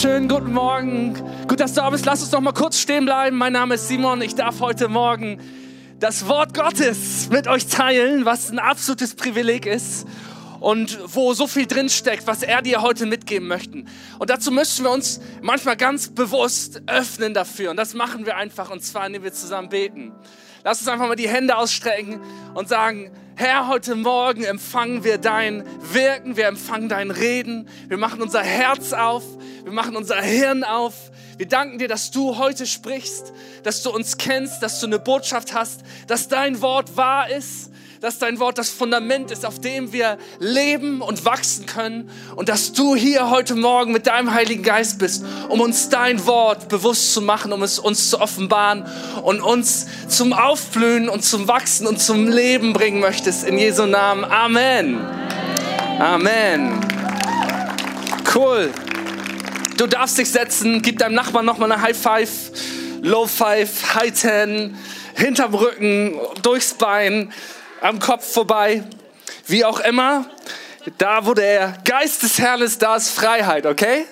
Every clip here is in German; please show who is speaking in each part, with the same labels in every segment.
Speaker 1: Schönen guten Morgen. Gut, dass du da bist. Lass uns noch mal kurz stehen bleiben. Mein Name ist Simon. Ich darf heute Morgen das Wort Gottes mit euch teilen, was ein absolutes Privileg ist und wo so viel drinsteckt, was er dir heute mitgeben möchte. Und dazu müssen wir uns manchmal ganz bewusst öffnen dafür. Und das machen wir einfach, und zwar, indem wir zusammen beten. Lass uns einfach mal die Hände ausstrecken und sagen, Herr, heute Morgen empfangen wir dein Wirken, wir empfangen dein Reden, wir machen unser Herz auf, wir machen unser Hirn auf. Wir danken dir, dass du heute sprichst, dass du uns kennst, dass du eine Botschaft hast, dass dein Wort wahr ist dass dein Wort das Fundament ist, auf dem wir leben und wachsen können und dass du hier heute Morgen mit deinem Heiligen Geist bist, um uns dein Wort bewusst zu machen, um es uns zu offenbaren und uns zum Aufblühen und zum Wachsen und zum Leben bringen möchtest. In Jesu Namen. Amen. Amen. Cool. Du darfst dich setzen, gib deinem Nachbarn nochmal eine High Five, Low Five, High Ten, hinterm Rücken, durchs Bein am Kopf vorbei, wie auch immer. Da, wo der Geist des Herrn ist, da ist Freiheit, okay?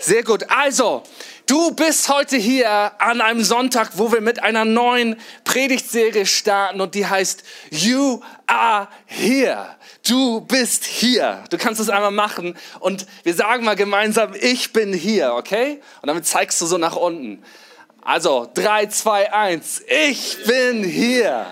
Speaker 1: Sehr gut. Also, du bist heute hier an einem Sonntag, wo wir mit einer neuen Predigtserie starten und die heißt You are here. Du bist hier. Du kannst es einmal machen und wir sagen mal gemeinsam, ich bin hier, okay? Und damit zeigst du so nach unten. Also, drei, zwei, eins. Ich bin hier.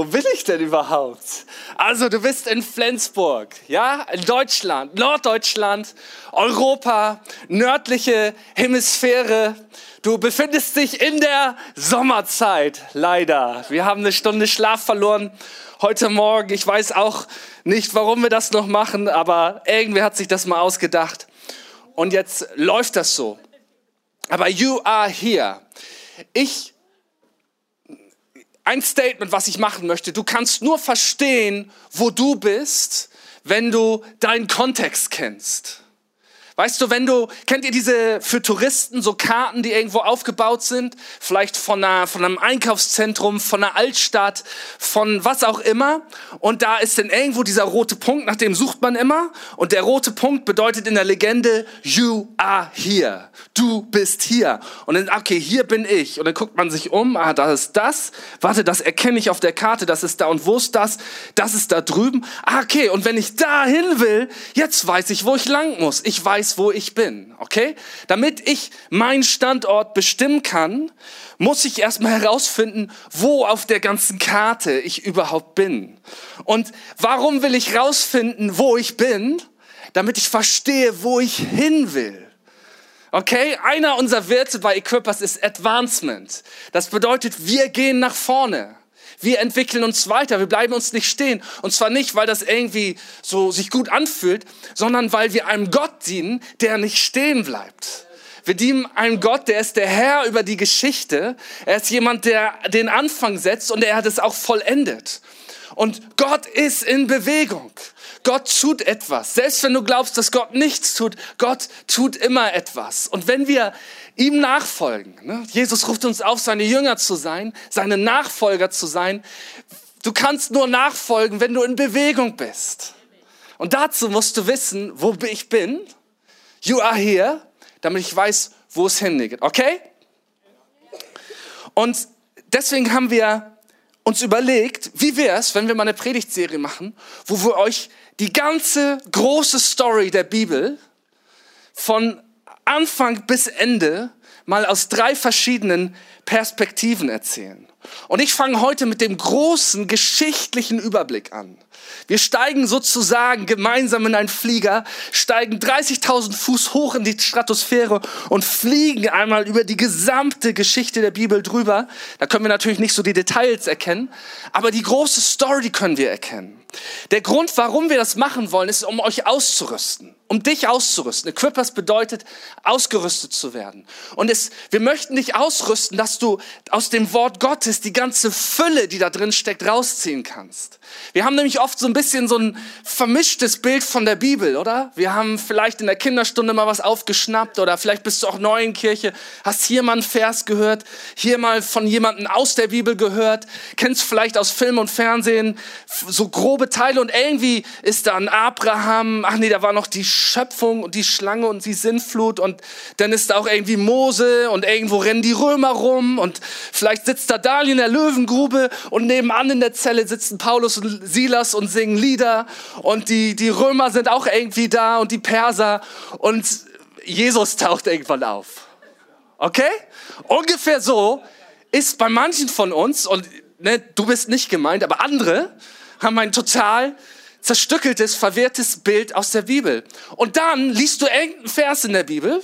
Speaker 1: Wo bin ich denn überhaupt? Also, du bist in Flensburg, ja, in Deutschland, Norddeutschland, Europa, nördliche Hemisphäre. Du befindest dich in der Sommerzeit, leider. Wir haben eine Stunde Schlaf verloren heute Morgen. Ich weiß auch nicht, warum wir das noch machen, aber irgendwer hat sich das mal ausgedacht. Und jetzt läuft das so. Aber you are here. Ich ein Statement, was ich machen möchte. Du kannst nur verstehen, wo du bist, wenn du deinen Kontext kennst. Weißt du, wenn du, kennt ihr diese für Touristen so Karten, die irgendwo aufgebaut sind? Vielleicht von, einer, von einem Einkaufszentrum, von einer Altstadt, von was auch immer. Und da ist dann irgendwo dieser rote Punkt, nach dem sucht man immer. Und der rote Punkt bedeutet in der Legende, you are here. Du bist hier. Und dann, okay, hier bin ich. Und dann guckt man sich um, ah, da ist das. Warte, das erkenne ich auf der Karte, das ist da. Und wo ist das? Das ist da drüben. Ah, okay, und wenn ich da hin will, jetzt weiß ich, wo ich lang muss. Ich weiß, weiß, wo ich bin, okay? Damit ich meinen Standort bestimmen kann, muss ich erstmal herausfinden, wo auf der ganzen Karte ich überhaupt bin. Und warum will ich herausfinden, wo ich bin? Damit ich verstehe, wo ich hin will. Okay, einer unserer Werte bei Equippers ist Advancement. Das bedeutet, wir gehen nach vorne. Wir entwickeln uns weiter, wir bleiben uns nicht stehen. Und zwar nicht, weil das irgendwie so sich gut anfühlt, sondern weil wir einem Gott dienen, der nicht stehen bleibt. Wir dienen einem Gott, der ist der Herr über die Geschichte. Er ist jemand, der den Anfang setzt und er hat es auch vollendet. Und Gott ist in Bewegung. Gott tut etwas. Selbst wenn du glaubst, dass Gott nichts tut, Gott tut immer etwas. Und wenn wir ihm nachfolgen, ne? Jesus ruft uns auf, seine Jünger zu sein, seine Nachfolger zu sein. Du kannst nur nachfolgen, wenn du in Bewegung bist. Und dazu musst du wissen, wo ich bin. You are here, damit ich weiß, wo es hingeht. Okay? Und deswegen haben wir uns überlegt, wie wäre es, wenn wir mal eine Predigtserie machen, wo wir euch die ganze große Story der Bibel von Anfang bis Ende mal aus drei verschiedenen Perspektiven erzählen. Und ich fange heute mit dem großen geschichtlichen Überblick an. Wir steigen sozusagen gemeinsam in einen Flieger, steigen 30.000 Fuß hoch in die Stratosphäre und fliegen einmal über die gesamte Geschichte der Bibel drüber. Da können wir natürlich nicht so die Details erkennen, aber die große Story können wir erkennen. Der Grund, warum wir das machen wollen, ist, um euch auszurüsten, um dich auszurüsten. Equippers bedeutet, ausgerüstet zu werden. Und es, wir möchten dich ausrüsten, dass du aus dem Wort Gottes die ganze Fülle, die da drin steckt, rausziehen kannst. Wir haben nämlich oft so ein bisschen so ein vermischtes Bild von der Bibel, oder? Wir haben vielleicht in der Kinderstunde mal was aufgeschnappt oder vielleicht bist du auch neu in Kirche, hast hier mal einen Vers gehört, hier mal von jemandem aus der Bibel gehört, kennst vielleicht aus Film und Fernsehen so grobe Teile und irgendwie ist da ein Abraham, ach nee, da war noch die Schöpfung und die Schlange und die Sinnflut und dann ist da auch irgendwie Mose und irgendwo rennen die Römer rum und vielleicht sitzt da Daniel in der Löwengrube und nebenan in der Zelle sitzen Paulus und Silas und singen Lieder und die, die Römer sind auch irgendwie da und die Perser und Jesus taucht irgendwann auf. Okay? Ungefähr so ist bei manchen von uns, und ne, du bist nicht gemeint, aber andere haben ein total zerstückeltes, verwirrtes Bild aus der Bibel. Und dann liest du irgendeinen Vers in der Bibel,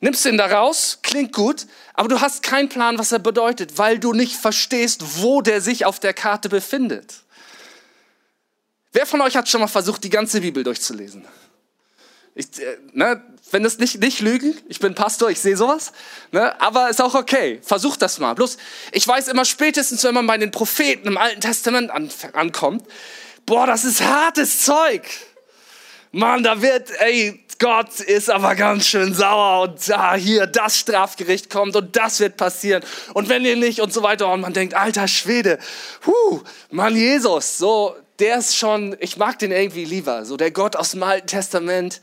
Speaker 1: nimmst ihn da raus, klingt gut, aber du hast keinen Plan, was er bedeutet, weil du nicht verstehst, wo der sich auf der Karte befindet. Wer von euch hat schon mal versucht, die ganze Bibel durchzulesen? Ich, äh, ne, wenn das nicht, nicht lügen, ich bin Pastor, ich sehe sowas, ne, aber ist auch okay. Versucht das mal. Bloß, ich weiß immer spätestens, wenn man bei den Propheten im Alten Testament an, ankommt, boah, das ist hartes Zeug. Mann, da wird, ey, Gott ist aber ganz schön sauer und da hier das Strafgericht kommt und das wird passieren und wenn ihr nicht und so weiter und man denkt, alter Schwede, huh, Mann Jesus, so der ist schon, ich mag den irgendwie lieber. So der Gott aus dem Alten Testament,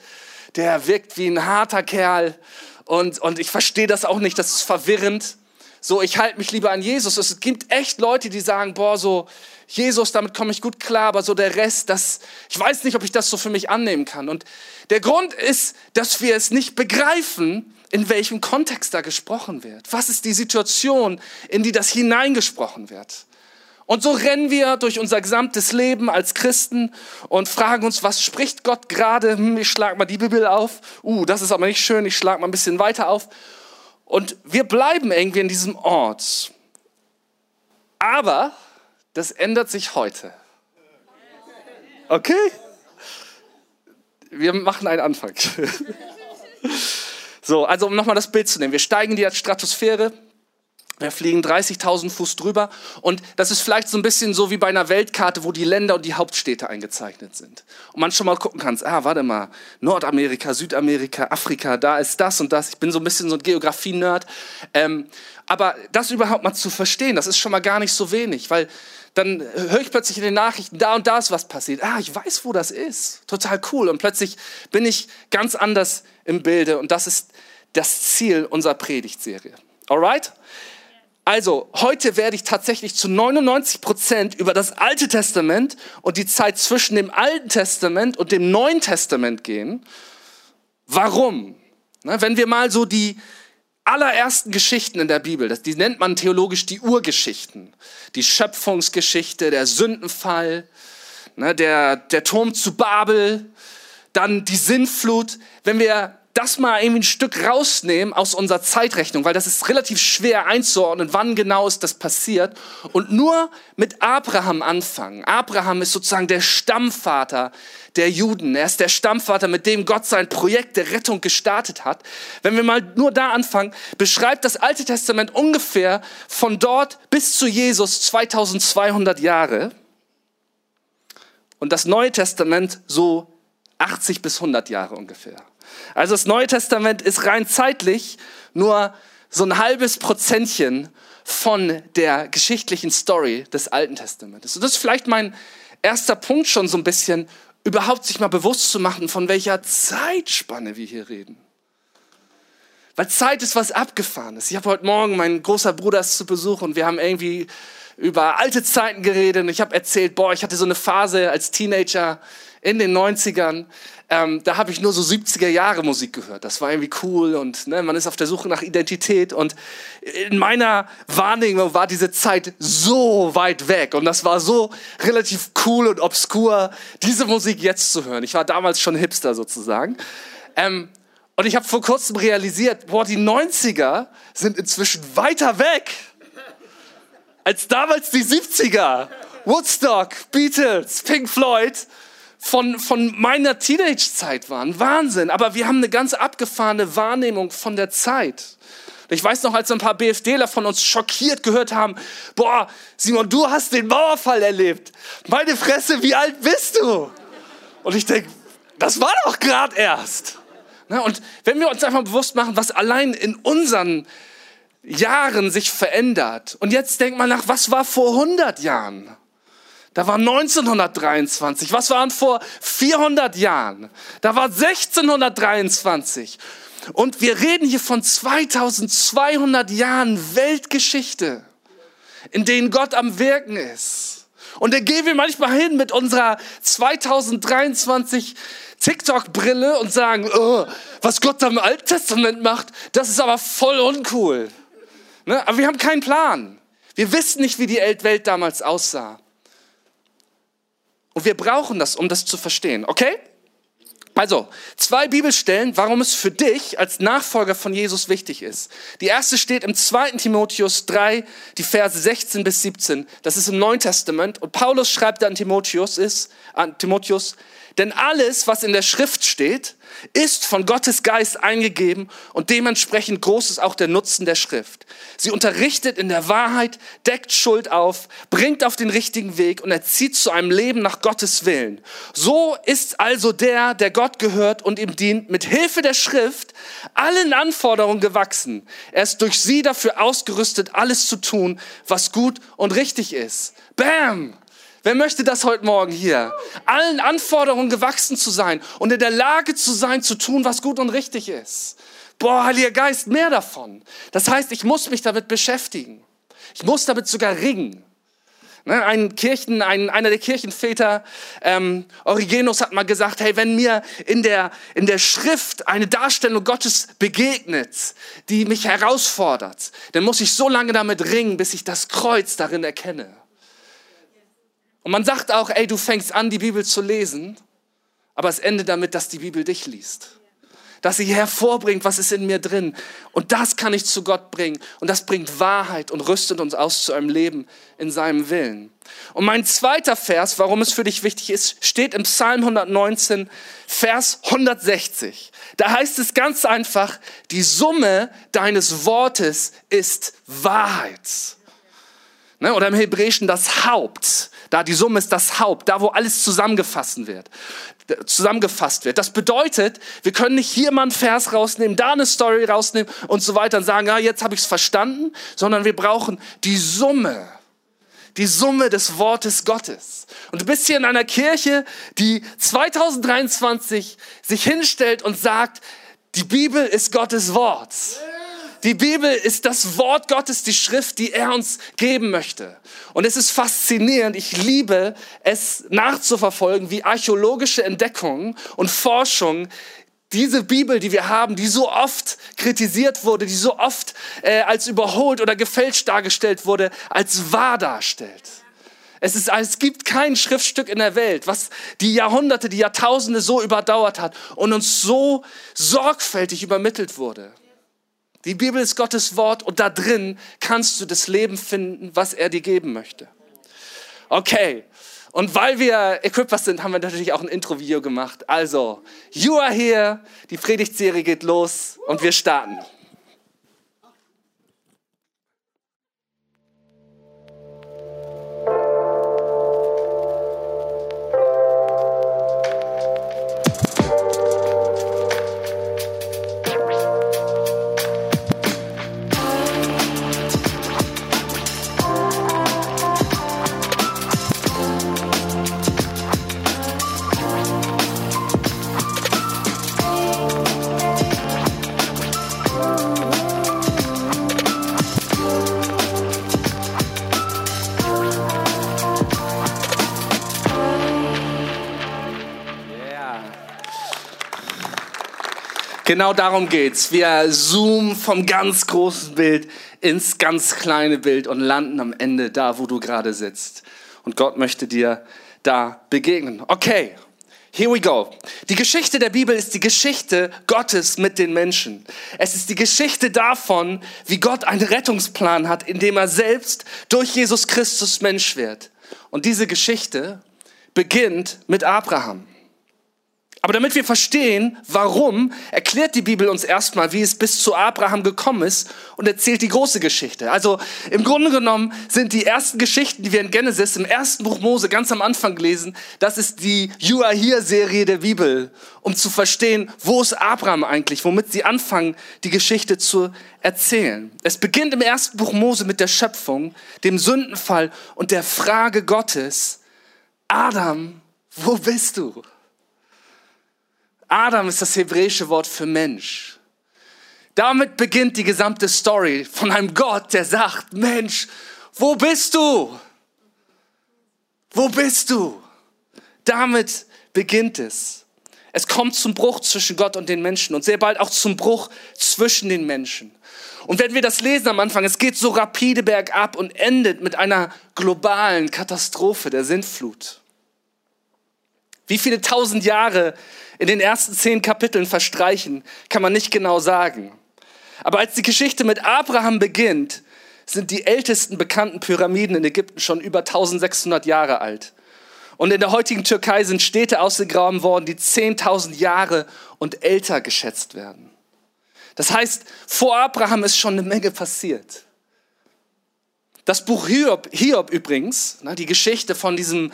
Speaker 1: der wirkt wie ein harter Kerl. Und, und ich verstehe das auch nicht, das ist verwirrend. So, ich halte mich lieber an Jesus. Es gibt echt Leute, die sagen, boah, so, Jesus, damit komme ich gut klar, aber so der Rest, das, ich weiß nicht, ob ich das so für mich annehmen kann. Und der Grund ist, dass wir es nicht begreifen, in welchem Kontext da gesprochen wird. Was ist die Situation, in die das hineingesprochen wird? Und so rennen wir durch unser gesamtes Leben als Christen und fragen uns, was spricht Gott gerade? Hm, ich schlag mal die Bibel auf. Uh, das ist aber nicht schön. Ich schlag mal ein bisschen weiter auf. Und wir bleiben irgendwie in diesem Ort. Aber das ändert sich heute. Okay? Wir machen einen Anfang. So, also um nochmal das Bild zu nehmen. Wir steigen die Stratosphäre. Wir fliegen 30.000 Fuß drüber und das ist vielleicht so ein bisschen so wie bei einer Weltkarte, wo die Länder und die Hauptstädte eingezeichnet sind. Und man schon mal gucken kann, ah, warte mal, Nordamerika, Südamerika, Afrika, da ist das und das. Ich bin so ein bisschen so ein Geografie-Nerd. Ähm, aber das überhaupt mal zu verstehen, das ist schon mal gar nicht so wenig, weil dann höre ich plötzlich in den Nachrichten, da und da ist was passiert. Ah, ich weiß, wo das ist. Total cool. Und plötzlich bin ich ganz anders im Bilde und das ist das Ziel unserer Predigtserie. Alright? Also, heute werde ich tatsächlich zu 99 Prozent über das Alte Testament und die Zeit zwischen dem Alten Testament und dem Neuen Testament gehen. Warum? wenn wir mal so die allerersten Geschichten in der Bibel, die nennt man theologisch die Urgeschichten. Die Schöpfungsgeschichte, der Sündenfall, der, der Turm zu Babel, dann die Sinnflut. Wenn wir das mal irgendwie ein Stück rausnehmen aus unserer Zeitrechnung, weil das ist relativ schwer einzuordnen, wann genau ist das passiert und nur mit Abraham anfangen. Abraham ist sozusagen der Stammvater der Juden. Er ist der Stammvater, mit dem Gott sein Projekt der Rettung gestartet hat. Wenn wir mal nur da anfangen, beschreibt das Alte Testament ungefähr von dort bis zu Jesus 2200 Jahre und das Neue Testament so 80 bis 100 Jahre ungefähr. Also das Neue Testament ist rein zeitlich nur so ein halbes Prozentchen von der geschichtlichen Story des Alten Testamentes. Und das ist vielleicht mein erster Punkt schon so ein bisschen, überhaupt sich mal bewusst zu machen, von welcher Zeitspanne wir hier reden. Weil Zeit ist was Abgefahrenes. Ich habe heute Morgen meinen großer Bruder zu Besuch und wir haben irgendwie über alte Zeiten geredet und ich habe erzählt, boah, ich hatte so eine Phase als Teenager in den 90ern, ähm, da habe ich nur so 70er Jahre Musik gehört. Das war irgendwie cool und ne, man ist auf der Suche nach Identität. Und in meiner Wahrnehmung war diese Zeit so weit weg und das war so relativ cool und obskur, diese Musik jetzt zu hören. Ich war damals schon Hipster sozusagen. Ähm, und ich habe vor kurzem realisiert, boah, die 90er sind inzwischen weiter weg als damals die 70er. Woodstock, Beatles, Pink Floyd von, von meiner Teenage-Zeit waren. Wahnsinn. Aber wir haben eine ganz abgefahrene Wahrnehmung von der Zeit. Ich weiß noch, als ein paar BFDler von uns schockiert gehört haben, boah, Simon, du hast den Mauerfall erlebt. Meine Fresse, wie alt bist du? Und ich denke, das war doch gerade erst. Und wenn wir uns einfach bewusst machen, was allein in unseren Jahren sich verändert. Und jetzt denkt man nach, was war vor 100 Jahren? Da war 1923. Was waren vor 400 Jahren? Da war 1623. Und wir reden hier von 2200 Jahren Weltgeschichte, in denen Gott am Wirken ist. Und da gehen wir manchmal hin mit unserer 2023 TikTok-Brille und sagen, oh, was Gott am Alten Testament macht, das ist aber voll uncool. Ne? Aber wir haben keinen Plan. Wir wissen nicht, wie die Welt damals aussah. Und wir brauchen das, um das zu verstehen, okay? Also, zwei Bibelstellen, warum es für dich als Nachfolger von Jesus wichtig ist. Die erste steht im 2. Timotheus 3, die Verse 16 bis 17. Das ist im Neuen Testament. Und Paulus schreibt an Timotheus, ist, an Timotheus, denn alles, was in der Schrift steht, ist von Gottes Geist eingegeben und dementsprechend groß ist auch der Nutzen der Schrift. Sie unterrichtet in der Wahrheit, deckt Schuld auf, bringt auf den richtigen Weg und erzieht zu einem Leben nach Gottes Willen. So ist also der, der Gott gehört und ihm dient, mit Hilfe der Schrift allen Anforderungen gewachsen. Er ist durch sie dafür ausgerüstet, alles zu tun, was gut und richtig ist. Bam! Wer möchte das heute Morgen hier? Allen Anforderungen gewachsen zu sein und in der Lage zu sein, zu tun, was gut und richtig ist. Boah, Heiliger Geist, mehr davon. Das heißt, ich muss mich damit beschäftigen. Ich muss damit sogar ringen. Ne, ein Kirchen, ein, einer der Kirchenväter, ähm, Origenus, hat mal gesagt, hey, wenn mir in der, in der Schrift eine Darstellung Gottes begegnet, die mich herausfordert, dann muss ich so lange damit ringen, bis ich das Kreuz darin erkenne. Und man sagt auch, ey, du fängst an, die Bibel zu lesen, aber es endet damit, dass die Bibel dich liest. Dass sie hervorbringt, was ist in mir drin. Und das kann ich zu Gott bringen. Und das bringt Wahrheit und rüstet uns aus zu einem Leben in seinem Willen. Und mein zweiter Vers, warum es für dich wichtig ist, steht im Psalm 119, Vers 160. Da heißt es ganz einfach, die Summe deines Wortes ist Wahrheit. Ne? Oder im Hebräischen das Haupt. Da die Summe ist das Haupt, da wo alles zusammengefasst wird. Zusammengefasst wird. Das bedeutet, wir können nicht hier mal einen Vers rausnehmen, da eine Story rausnehmen und so weiter und sagen, ja, jetzt habe ich es verstanden, sondern wir brauchen die Summe. Die Summe des Wortes Gottes. Und du bist hier in einer Kirche, die 2023 sich hinstellt und sagt, die Bibel ist Gottes Wort. Die Bibel ist das Wort Gottes, die Schrift, die er uns geben möchte. Und es ist faszinierend. Ich liebe es nachzuverfolgen, wie archäologische Entdeckungen und Forschung diese Bibel, die wir haben, die so oft kritisiert wurde, die so oft äh, als überholt oder gefälscht dargestellt wurde, als wahr darstellt. Es, ist, es gibt kein Schriftstück in der Welt, was die Jahrhunderte, die Jahrtausende so überdauert hat und uns so sorgfältig übermittelt wurde. Die Bibel ist Gottes Wort und da drin kannst du das Leben finden, was er dir geben möchte. Okay. Und weil wir Equippers sind, haben wir natürlich auch ein Intro-Video gemacht. Also, you are here, die Predigtserie geht los und wir starten. Genau darum geht's. Wir zoomen vom ganz großen Bild ins ganz kleine Bild und landen am Ende da, wo du gerade sitzt. Und Gott möchte dir da begegnen. Okay. Here we go. Die Geschichte der Bibel ist die Geschichte Gottes mit den Menschen. Es ist die Geschichte davon, wie Gott einen Rettungsplan hat, indem er selbst durch Jesus Christus Mensch wird. Und diese Geschichte beginnt mit Abraham. Aber damit wir verstehen, warum, erklärt die Bibel uns erstmal, wie es bis zu Abraham gekommen ist und erzählt die große Geschichte. Also im Grunde genommen sind die ersten Geschichten, die wir in Genesis im ersten Buch Mose ganz am Anfang lesen, das ist die You Are Here Serie der Bibel, um zu verstehen, wo ist Abraham eigentlich, womit sie anfangen, die Geschichte zu erzählen. Es beginnt im ersten Buch Mose mit der Schöpfung, dem Sündenfall und der Frage Gottes, Adam, wo bist du? Adam ist das hebräische Wort für Mensch. Damit beginnt die gesamte Story von einem Gott, der sagt, Mensch, wo bist du? Wo bist du? Damit beginnt es. Es kommt zum Bruch zwischen Gott und den Menschen und sehr bald auch zum Bruch zwischen den Menschen. Und wenn wir das lesen am Anfang, es geht so rapide bergab und endet mit einer globalen Katastrophe der Sintflut. Wie viele tausend Jahre in den ersten zehn Kapiteln verstreichen, kann man nicht genau sagen. Aber als die Geschichte mit Abraham beginnt, sind die ältesten bekannten Pyramiden in Ägypten schon über 1600 Jahre alt. Und in der heutigen Türkei sind Städte ausgegraben worden, die 10.000 Jahre und älter geschätzt werden. Das heißt, vor Abraham ist schon eine Menge passiert. Das Buch Hiob, Hiob übrigens, die Geschichte von diesem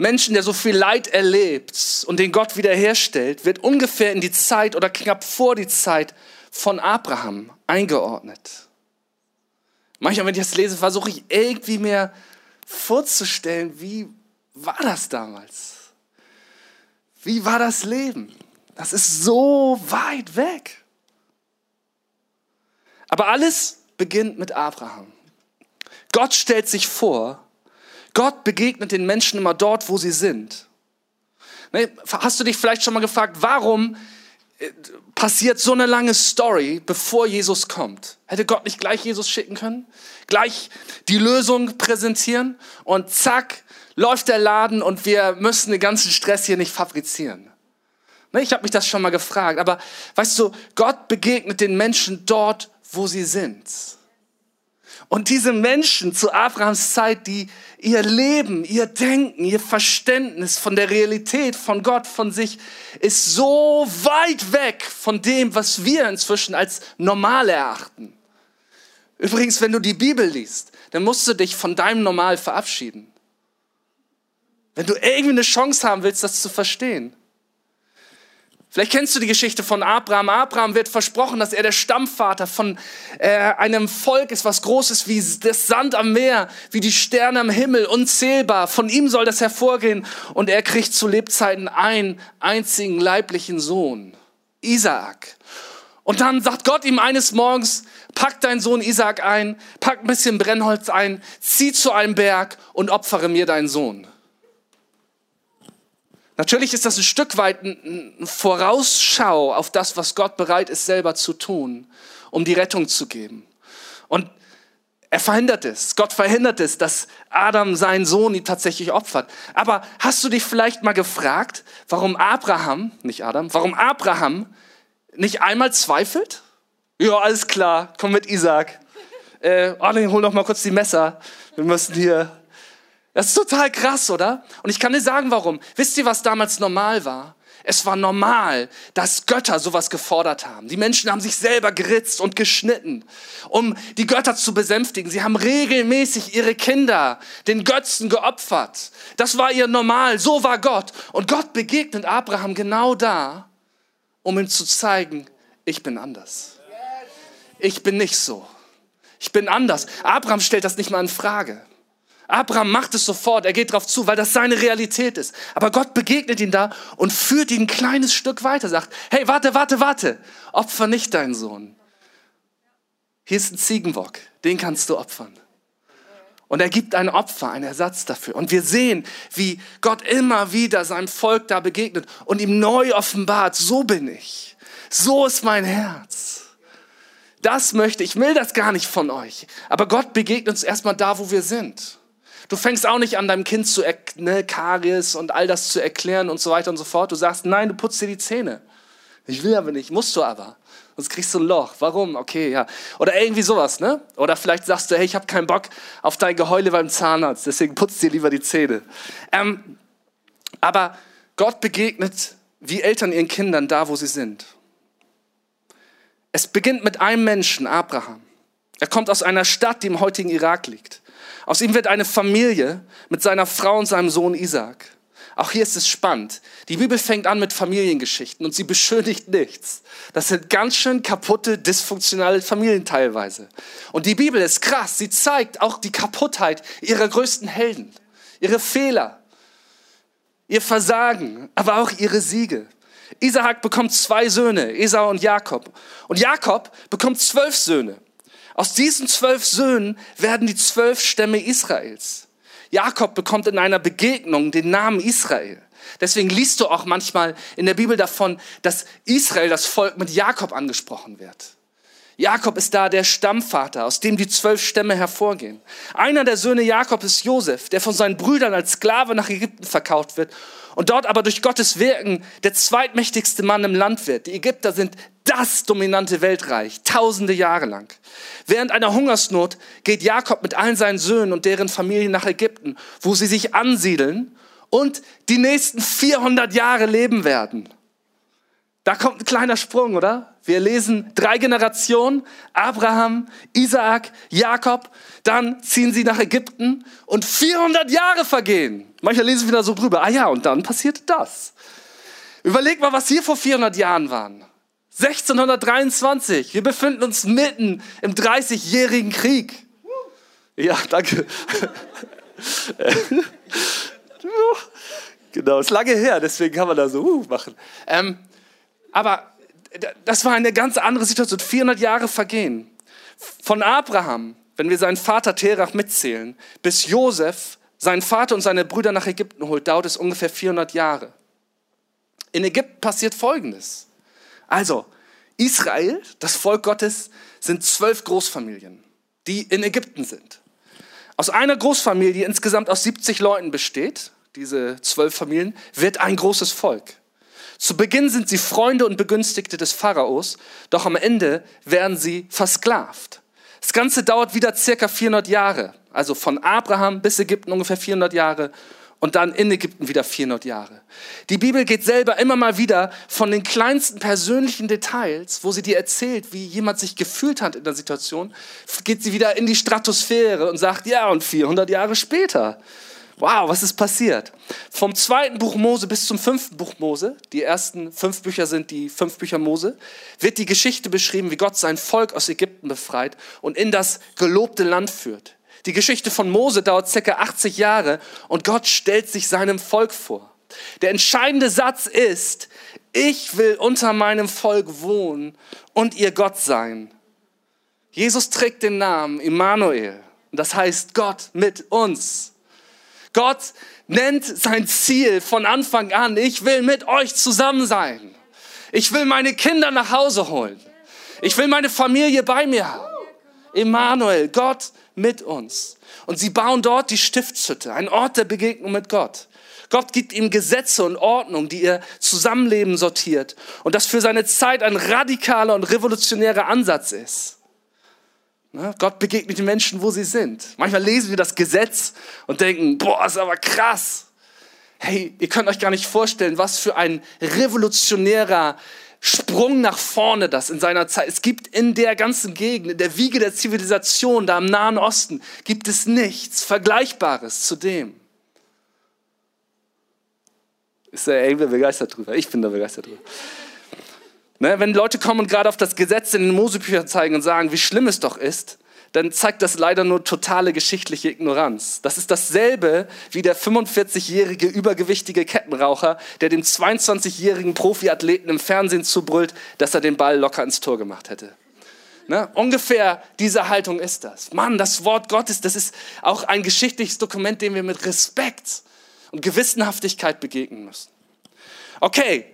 Speaker 1: Menschen, der so viel Leid erlebt und den Gott wiederherstellt, wird ungefähr in die Zeit oder knapp vor die Zeit von Abraham eingeordnet. Manchmal, wenn ich das lese, versuche ich irgendwie mir vorzustellen, wie war das damals? Wie war das Leben? Das ist so weit weg. Aber alles beginnt mit Abraham. Gott stellt sich vor Gott begegnet den Menschen immer dort, wo sie sind. Ne, hast du dich vielleicht schon mal gefragt, warum äh, passiert so eine lange Story, bevor Jesus kommt? Hätte Gott nicht gleich Jesus schicken können? Gleich die Lösung präsentieren und zack, läuft der Laden und wir müssen den ganzen Stress hier nicht fabrizieren. Ne, ich habe mich das schon mal gefragt, aber weißt du, Gott begegnet den Menschen dort, wo sie sind. Und diese Menschen zu Abrahams Zeit, die ihr Leben, ihr Denken, ihr Verständnis von der Realität, von Gott, von sich, ist so weit weg von dem, was wir inzwischen als normal erachten. Übrigens, wenn du die Bibel liest, dann musst du dich von deinem Normal verabschieden. Wenn du irgendwie eine Chance haben willst, das zu verstehen. Vielleicht kennst du die Geschichte von Abraham. Abraham wird versprochen, dass er der Stammvater von äh, einem Volk ist, was groß ist wie das Sand am Meer, wie die Sterne am Himmel, unzählbar. Von ihm soll das hervorgehen. Und er kriegt zu Lebzeiten einen einzigen leiblichen Sohn, Isaak. Und dann sagt Gott ihm eines Morgens, pack deinen Sohn Isaak ein, pack ein bisschen Brennholz ein, zieh zu einem Berg und opfere mir deinen Sohn. Natürlich ist das ein Stück weit eine Vorausschau auf das, was Gott bereit ist, selber zu tun, um die Rettung zu geben. Und er verhindert es. Gott verhindert es, dass Adam seinen Sohn tatsächlich opfert. Aber hast du dich vielleicht mal gefragt, warum Abraham, nicht Adam, warum Abraham nicht einmal zweifelt? Ja, alles klar, komm mit Isaac. Äh, oh, hol noch mal kurz die Messer. Wir müssen hier das ist total krass, oder? Und ich kann dir sagen, warum. Wisst ihr, was damals normal war? Es war normal, dass Götter sowas gefordert haben. Die Menschen haben sich selber geritzt und geschnitten, um die Götter zu besänftigen. Sie haben regelmäßig ihre Kinder den Götzen geopfert. Das war ihr Normal. So war Gott. Und Gott begegnet Abraham genau da, um ihm zu zeigen, ich bin anders. Ich bin nicht so. Ich bin anders. Abraham stellt das nicht mal in Frage. Abraham macht es sofort, er geht darauf zu, weil das seine Realität ist. Aber Gott begegnet ihn da und führt ihn ein kleines Stück weiter, sagt, hey, warte, warte, warte, opfer nicht deinen Sohn. Hier ist ein Ziegenbock, den kannst du opfern. Und er gibt ein Opfer, einen Ersatz dafür. Und wir sehen, wie Gott immer wieder seinem Volk da begegnet und ihm neu offenbart, so bin ich. So ist mein Herz. Das möchte ich, will das gar nicht von euch. Aber Gott begegnet uns erstmal da, wo wir sind. Du fängst auch nicht an, deinem Kind zu ne, Karies und all das zu erklären und so weiter und so fort. Du sagst, nein, du putzt dir die Zähne. Ich will aber nicht, musst du aber. Sonst kriegst du ein Loch. Warum? Okay, ja. Oder irgendwie sowas, ne? Oder vielleicht sagst du, hey, ich habe keinen Bock auf dein Geheule beim Zahnarzt, deswegen putzt dir lieber die Zähne. Ähm, aber Gott begegnet wie Eltern ihren Kindern da, wo sie sind. Es beginnt mit einem Menschen, Abraham. Er kommt aus einer Stadt, die im heutigen Irak liegt. Aus ihm wird eine Familie mit seiner Frau und seinem Sohn Isaac. Auch hier ist es spannend. Die Bibel fängt an mit Familiengeschichten und sie beschönigt nichts. Das sind ganz schön kaputte, dysfunktionale Familien teilweise. Und die Bibel ist krass. Sie zeigt auch die Kaputtheit ihrer größten Helden, ihre Fehler, ihr Versagen, aber auch ihre Siege. Isaak bekommt zwei Söhne, Esau und Jakob. Und Jakob bekommt zwölf Söhne. Aus diesen zwölf Söhnen werden die zwölf Stämme Israels. Jakob bekommt in einer Begegnung den Namen Israel. Deswegen liest du auch manchmal in der Bibel davon, dass Israel, das Volk, mit Jakob angesprochen wird. Jakob ist da der Stammvater, aus dem die zwölf Stämme hervorgehen. Einer der Söhne Jakob ist Josef, der von seinen Brüdern als Sklave nach Ägypten verkauft wird und dort aber durch Gottes Wirken der zweitmächtigste Mann im Land wird. Die Ägypter sind das dominante Weltreich, tausende Jahre lang. Während einer Hungersnot geht Jakob mit allen seinen Söhnen und deren Familien nach Ägypten, wo sie sich ansiedeln und die nächsten 400 Jahre leben werden. Da kommt ein kleiner Sprung, oder? Wir lesen drei Generationen, Abraham, Isaak, Jakob, dann ziehen sie nach Ägypten und 400 Jahre vergehen. Manchmal lesen wieder so drüber, ah ja, und dann passiert das. Überleg mal, was hier vor 400 Jahren waren. 1623, wir befinden uns mitten im 30-jährigen Krieg. Ja, danke. genau, ist lange her, deswegen kann man da so uh, machen. Ähm, aber das war eine ganz andere Situation. 400 Jahre vergehen. Von Abraham, wenn wir seinen Vater Terach mitzählen, bis Josef seinen Vater und seine Brüder nach Ägypten holt, dauert es ungefähr 400 Jahre. In Ägypten passiert Folgendes. Also, Israel, das Volk Gottes, sind zwölf Großfamilien, die in Ägypten sind. Aus einer Großfamilie, insgesamt aus 70 Leuten besteht, diese zwölf Familien, wird ein großes Volk. Zu Beginn sind sie Freunde und Begünstigte des Pharaos, doch am Ende werden sie versklavt. Das Ganze dauert wieder circa 400 Jahre, also von Abraham bis Ägypten ungefähr 400 Jahre und dann in Ägypten wieder 400 Jahre. Die Bibel geht selber immer mal wieder von den kleinsten persönlichen Details, wo sie dir erzählt, wie jemand sich gefühlt hat in der Situation, geht sie wieder in die Stratosphäre und sagt, ja, und 400 Jahre später wow, was ist passiert? Vom zweiten Buch Mose bis zum fünften Buch Mose, die ersten fünf Bücher sind die fünf Bücher Mose, wird die Geschichte beschrieben, wie Gott sein Volk aus Ägypten befreit und in das gelobte Land führt. Die Geschichte von Mose dauert circa 80 Jahre und Gott stellt sich seinem Volk vor. Der entscheidende Satz ist, ich will unter meinem Volk wohnen und ihr Gott sein. Jesus trägt den Namen Immanuel. Und das heißt Gott mit uns. Gott nennt sein Ziel von Anfang an, ich will mit euch zusammen sein. Ich will meine Kinder nach Hause holen. Ich will meine Familie bei mir haben. Emmanuel, Gott mit uns. Und sie bauen dort die Stiftshütte, ein Ort der Begegnung mit Gott. Gott gibt ihm Gesetze und Ordnung, die ihr Zusammenleben sortiert und das für seine Zeit ein radikaler und revolutionärer Ansatz ist. Ne? Gott begegnet den Menschen, wo sie sind. Manchmal lesen wir das Gesetz und denken, boah, ist aber krass. Hey, ihr könnt euch gar nicht vorstellen, was für ein revolutionärer Sprung nach vorne das in seiner Zeit. Es gibt in der ganzen Gegend, in der Wiege der Zivilisation, da im Nahen Osten, gibt es nichts Vergleichbares zu dem. Ist der Engel begeistert drüber? Ich bin da begeistert drüber. Ne, wenn Leute kommen und gerade auf das Gesetz in den Mosebüchern zeigen und sagen, wie schlimm es doch ist, dann zeigt das leider nur totale geschichtliche Ignoranz. Das ist dasselbe wie der 45-jährige übergewichtige Kettenraucher, der dem 22-jährigen Profiathleten im Fernsehen zubrüllt, dass er den Ball locker ins Tor gemacht hätte. Ne? Ungefähr diese Haltung ist das. Mann, das Wort Gottes, das ist auch ein geschichtliches Dokument, dem wir mit Respekt und Gewissenhaftigkeit begegnen müssen. Okay,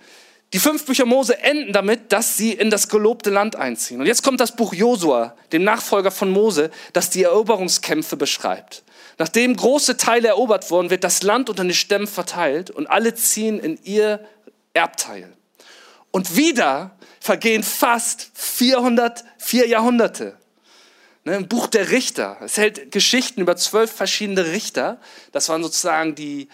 Speaker 1: die fünf Bücher Mose enden damit, dass sie in das gelobte Land einziehen. Und jetzt kommt das Buch Josua, dem Nachfolger von Mose, das die Eroberungskämpfe beschreibt. Nachdem große Teile erobert wurden, wird das Land unter den Stämmen verteilt und alle ziehen in ihr Erbteil. Und wieder vergehen fast 404 Jahrhunderte. Ne, Im Buch der Richter. Es hält Geschichten über zwölf verschiedene Richter. Das waren sozusagen die,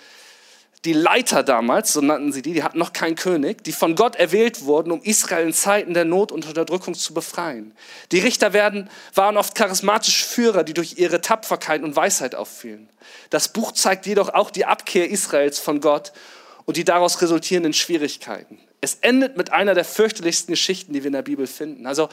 Speaker 1: die Leiter damals, so nannten sie die, die hatten noch keinen König, die von Gott erwählt wurden, um Israel in Zeiten der Not und Unterdrückung zu befreien. Die Richter werden, waren oft charismatische Führer, die durch ihre Tapferkeit und Weisheit auffielen. Das Buch zeigt jedoch auch die Abkehr Israels von Gott und die daraus resultierenden Schwierigkeiten. Es endet mit einer der fürchterlichsten Geschichten, die wir in der Bibel finden. Also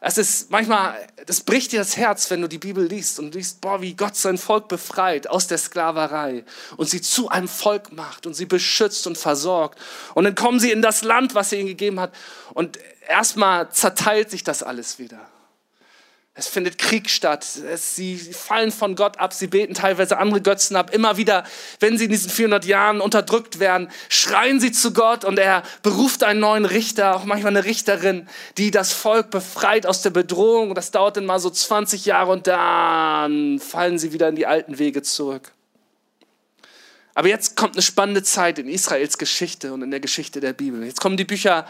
Speaker 1: es ist manchmal, das bricht dir das Herz, wenn du die Bibel liest und liest, boah, wie Gott sein Volk befreit aus der Sklaverei und sie zu einem Volk macht und sie beschützt und versorgt. Und dann kommen sie in das Land, was er ihnen gegeben hat und erstmal zerteilt sich das alles wieder. Es findet Krieg statt. Es, sie fallen von Gott ab. Sie beten teilweise andere Götzen ab. Immer wieder, wenn sie in diesen 400 Jahren unterdrückt werden, schreien sie zu Gott und er beruft einen neuen Richter, auch manchmal eine Richterin, die das Volk befreit aus der Bedrohung. Das dauert dann mal so 20 Jahre und dann fallen sie wieder in die alten Wege zurück. Aber jetzt kommt eine spannende Zeit in Israels Geschichte und in der Geschichte der Bibel. Jetzt kommen die Bücher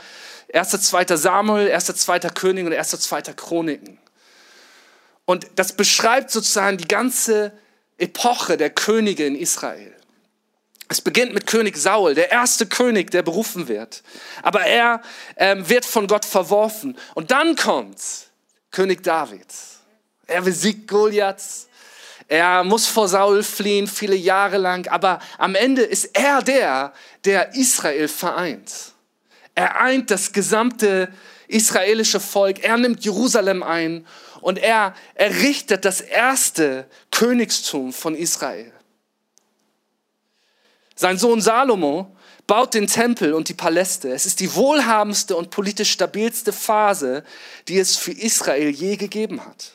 Speaker 1: 1., 2. Samuel, 1., 2. König und 1., 2. Chroniken. Und das beschreibt sozusagen die ganze Epoche der Könige in Israel. Es beginnt mit König Saul, der erste König, der berufen wird. Aber er ähm, wird von Gott verworfen. Und dann kommt König David. Er besiegt Goliath. Er muss vor Saul fliehen, viele Jahre lang. Aber am Ende ist er der, der Israel vereint. Er eint das gesamte israelische Volk. Er nimmt Jerusalem ein und er errichtet das erste Königstum von Israel. Sein Sohn Salomo baut den Tempel und die Paläste. Es ist die wohlhabendste und politisch stabilste Phase, die es für Israel je gegeben hat.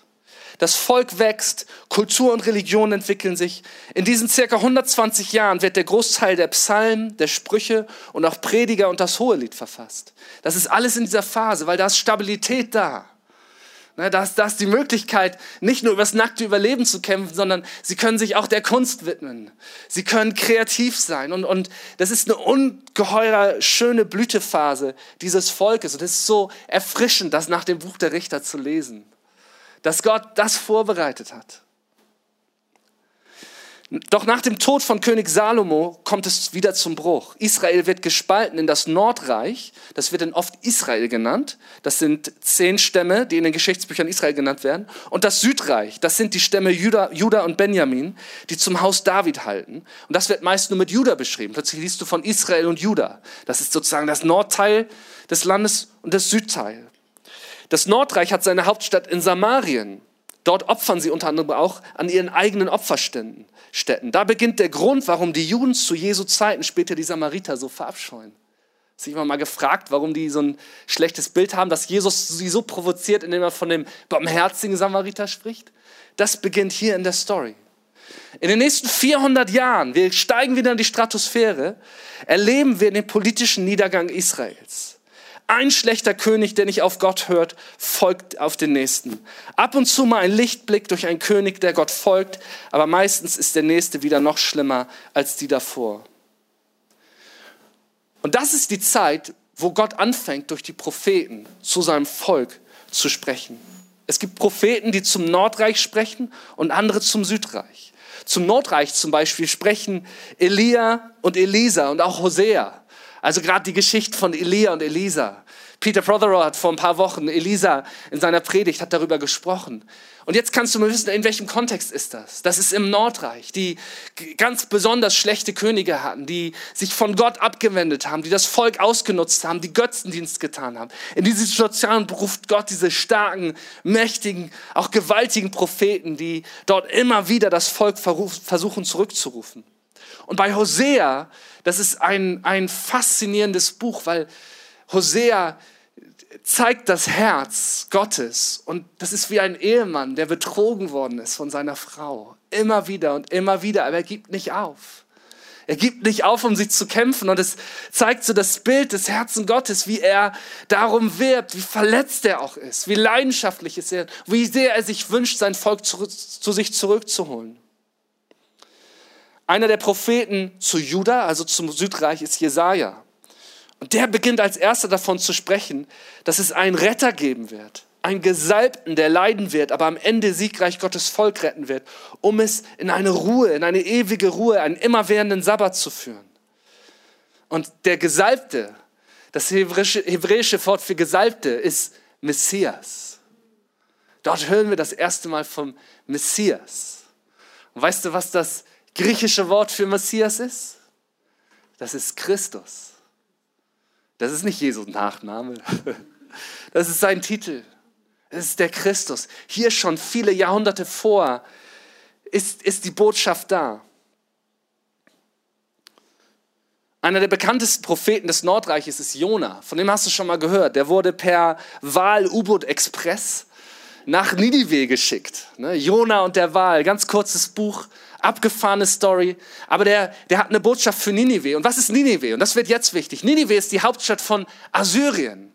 Speaker 1: Das Volk wächst, Kultur und Religion entwickeln sich. In diesen circa 120 Jahren wird der Großteil der Psalmen, der Sprüche und auch Prediger und das Hohelied verfasst. Das ist alles in dieser Phase, weil da ist Stabilität da. Da ist, da ist die Möglichkeit, nicht nur übers nackte Überleben zu kämpfen, sondern sie können sich auch der Kunst widmen. Sie können kreativ sein. Und, und das ist eine ungeheuer schöne Blütephase dieses Volkes. Und es ist so erfrischend, das nach dem Buch der Richter zu lesen. Dass Gott das vorbereitet hat. Doch nach dem Tod von König Salomo kommt es wieder zum Bruch. Israel wird gespalten in das Nordreich, das wird dann oft Israel genannt. Das sind zehn Stämme, die in den Geschichtsbüchern Israel genannt werden. Und das Südreich, das sind die Stämme Juda, Juda und Benjamin, die zum Haus David halten. Und das wird meist nur mit Juda beschrieben. Plötzlich liest du von Israel und Juda. Das ist sozusagen das Nordteil des Landes und das Südteil. Das Nordreich hat seine Hauptstadt in Samarien. Dort opfern sie unter anderem auch an ihren eigenen Opferständen. Städten. Da beginnt der Grund, warum die Juden zu Jesu Zeiten später die Samariter so verabscheuen. Du dich mal gefragt, warum die so ein schlechtes Bild haben, dass Jesus sie so provoziert, indem er von dem barmherzigen Samariter spricht? Das beginnt hier in der Story. In den nächsten 400 Jahren, wir steigen wieder in die Stratosphäre, erleben wir den politischen Niedergang Israels. Ein schlechter König, der nicht auf Gott hört, folgt auf den nächsten. Ab und zu mal ein Lichtblick durch einen König, der Gott folgt, aber meistens ist der nächste wieder noch schlimmer als die davor. Und das ist die Zeit, wo Gott anfängt, durch die Propheten zu seinem Volk zu sprechen. Es gibt Propheten, die zum Nordreich sprechen und andere zum Südreich. Zum Nordreich zum Beispiel sprechen Elia und Elisa und auch Hosea. Also gerade die Geschichte von Elia und Elisa. Peter Prothero hat vor ein paar Wochen, Elisa in seiner Predigt hat darüber gesprochen. Und jetzt kannst du mal wissen, in welchem Kontext ist das? Das ist im Nordreich, die ganz besonders schlechte Könige hatten, die sich von Gott abgewendet haben, die das Volk ausgenutzt haben, die Götzendienst getan haben. In diese Situation beruft Gott diese starken, mächtigen, auch gewaltigen Propheten, die dort immer wieder das Volk versuchen zurückzurufen. Und bei Hosea, das ist ein, ein faszinierendes Buch, weil Hosea zeigt das Herz Gottes. Und das ist wie ein Ehemann, der betrogen worden ist von seiner Frau. Immer wieder und immer wieder, aber er gibt nicht auf. Er gibt nicht auf, um sie zu kämpfen. Und es zeigt so das Bild des Herzen Gottes, wie er darum wirbt, wie verletzt er auch ist, wie leidenschaftlich ist er, wie sehr er sich wünscht, sein Volk zu, zu sich zurückzuholen. Einer der Propheten zu Juda, also zum Südreich, ist Jesaja. Und der beginnt als erster davon zu sprechen, dass es einen Retter geben wird. Einen Gesalbten, der leiden wird, aber am Ende siegreich Gottes Volk retten wird, um es in eine Ruhe, in eine ewige Ruhe, einen immerwährenden Sabbat zu führen. Und der Gesalbte, das hebräische, hebräische Wort für Gesalbte ist Messias. Dort hören wir das erste Mal vom Messias. Und weißt du, was das griechische Wort für Messias ist? Das ist Christus. Das ist nicht Jesu Nachname. Das ist sein Titel. Das ist der Christus. Hier schon viele Jahrhunderte vor ist, ist die Botschaft da. Einer der bekanntesten Propheten des Nordreiches ist Jona. Von dem hast du schon mal gehört. Der wurde per Wahl-U-Boot-Express nach Ninive geschickt. Ne? Jona und der Wal, ganz kurzes Buch, abgefahrene Story. Aber der, der hat eine Botschaft für Ninive. Und was ist Ninive? Und das wird jetzt wichtig. Ninive ist die Hauptstadt von Assyrien.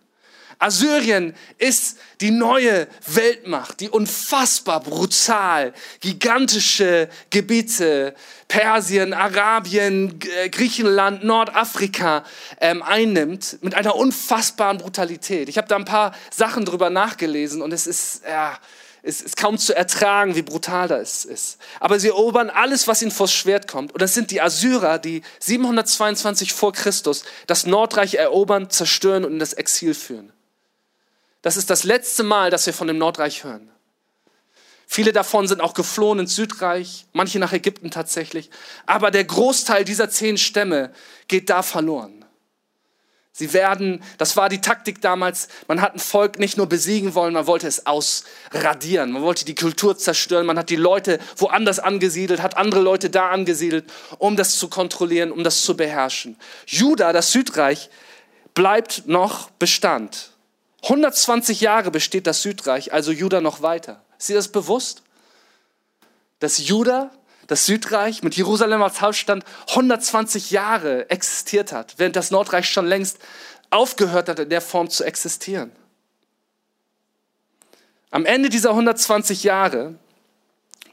Speaker 1: Assyrien ist die neue Weltmacht, die unfassbar brutal gigantische Gebiete, Persien, Arabien, äh, Griechenland, Nordafrika ähm, einnimmt mit einer unfassbaren Brutalität. Ich habe da ein paar Sachen drüber nachgelesen und es ist, ja, es ist kaum zu ertragen, wie brutal das ist. Aber sie erobern alles, was ihnen vors Schwert kommt. Und das sind die Assyrer, die 722 vor Christus das Nordreich erobern, zerstören und in das Exil führen. Das ist das letzte Mal, dass wir von dem Nordreich hören. Viele davon sind auch geflohen ins Südreich, manche nach Ägypten tatsächlich. Aber der Großteil dieser zehn Stämme geht da verloren. Sie werden, das war die Taktik damals, man hat ein Volk nicht nur besiegen wollen, man wollte es ausradieren, man wollte die Kultur zerstören, man hat die Leute woanders angesiedelt, hat andere Leute da angesiedelt, um das zu kontrollieren, um das zu beherrschen. Juda, das Südreich, bleibt noch Bestand. 120 Jahre besteht das Südreich, also Juda noch weiter. Ist dir das bewusst? Dass Juda, das Südreich mit Jerusalem als Hauptstadt 120 Jahre existiert hat, während das Nordreich schon längst aufgehört hat, in der Form zu existieren. Am Ende dieser 120 Jahre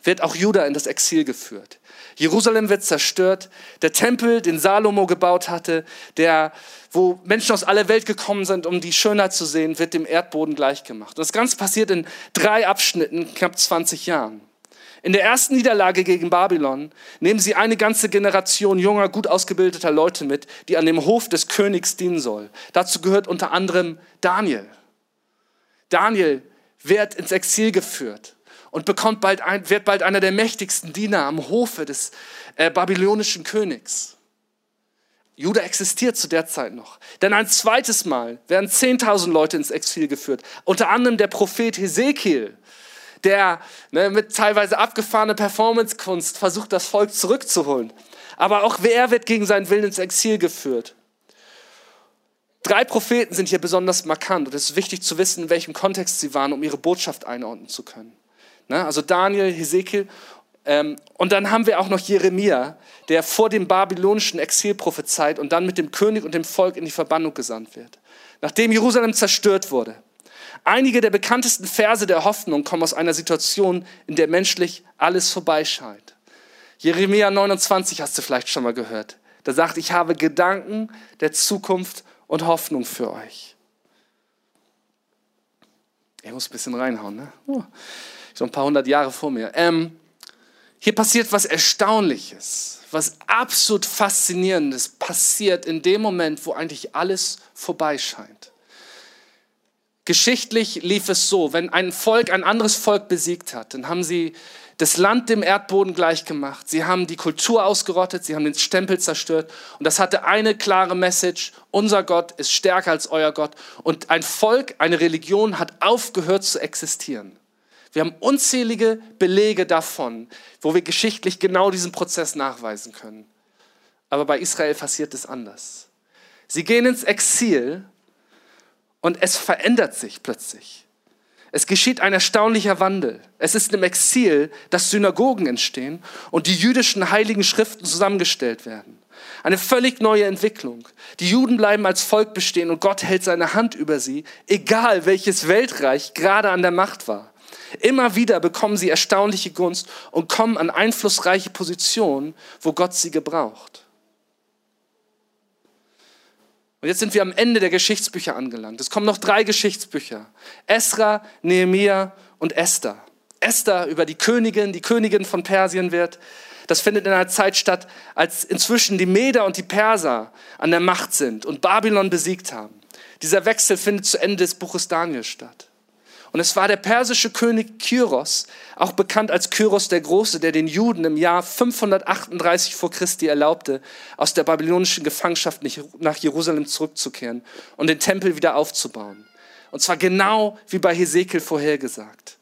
Speaker 1: wird auch Juda in das Exil geführt. Jerusalem wird zerstört. Der Tempel, den Salomo gebaut hatte, der, wo Menschen aus aller Welt gekommen sind, um die Schönheit zu sehen, wird dem Erdboden gleichgemacht. Das Ganze passiert in drei Abschnitten, knapp 20 Jahren. In der ersten Niederlage gegen Babylon nehmen sie eine ganze Generation junger, gut ausgebildeter Leute mit, die an dem Hof des Königs dienen soll. Dazu gehört unter anderem Daniel. Daniel wird ins Exil geführt und bekommt bald ein, wird bald einer der mächtigsten Diener am Hofe des äh, babylonischen Königs. Juda existiert zu der Zeit noch. Denn ein zweites Mal werden 10.000 Leute ins Exil geführt. Unter anderem der Prophet Hesekiel, der ne, mit teilweise abgefahrener Performancekunst versucht, das Volk zurückzuholen. Aber auch wer wird gegen seinen Willen ins Exil geführt? Drei Propheten sind hier besonders markant und es ist wichtig zu wissen, in welchem Kontext sie waren, um ihre Botschaft einordnen zu können. Ne? Also Daniel, Hesekiel. Ähm, und dann haben wir auch noch Jeremia, der vor dem babylonischen Exil prophezeit und dann mit dem König und dem Volk in die Verbannung gesandt wird. Nachdem Jerusalem zerstört wurde. Einige der bekanntesten Verse der Hoffnung kommen aus einer Situation, in der menschlich alles vorbeischeint. Jeremia 29 hast du vielleicht schon mal gehört. Da sagt, ich habe Gedanken der Zukunft und Hoffnung für euch. Ich muss ein bisschen reinhauen. Ne? Oh so ein paar hundert Jahre vor mir. Ähm, hier passiert was Erstaunliches, was absolut Faszinierendes passiert in dem Moment, wo eigentlich alles vorbeischeint. Geschichtlich lief es so, wenn ein Volk ein anderes Volk besiegt hat, dann haben sie das Land dem Erdboden gleichgemacht. Sie haben die Kultur ausgerottet, sie haben den Stempel zerstört. Und das hatte eine klare Message, unser Gott ist stärker als euer Gott. Und ein Volk, eine Religion hat aufgehört zu existieren. Wir haben unzählige Belege davon, wo wir geschichtlich genau diesen Prozess nachweisen können. Aber bei Israel passiert es anders. Sie gehen ins Exil und es verändert sich plötzlich. Es geschieht ein erstaunlicher Wandel. Es ist im Exil, dass Synagogen entstehen und die jüdischen heiligen Schriften zusammengestellt werden. Eine völlig neue Entwicklung. Die Juden bleiben als Volk bestehen und Gott hält seine Hand über sie, egal welches Weltreich gerade an der Macht war. Immer wieder bekommen sie erstaunliche Gunst und kommen an einflussreiche Positionen, wo Gott sie gebraucht. Und jetzt sind wir am Ende der Geschichtsbücher angelangt. Es kommen noch drei Geschichtsbücher. Esra, Nehemia und Esther. Esther über die Königin, die Königin von Persien wird. das findet in einer Zeit statt, als inzwischen die Meder und die Perser an der Macht sind und Babylon besiegt haben. Dieser Wechsel findet zu Ende des Buches Daniel statt. Und es war der persische König Kyros, auch bekannt als Kyros der Große, der den Juden im Jahr 538 vor Christi erlaubte, aus der babylonischen Gefangenschaft nach Jerusalem zurückzukehren und den Tempel wieder aufzubauen. Und zwar genau wie bei Hesekiel vorhergesagt.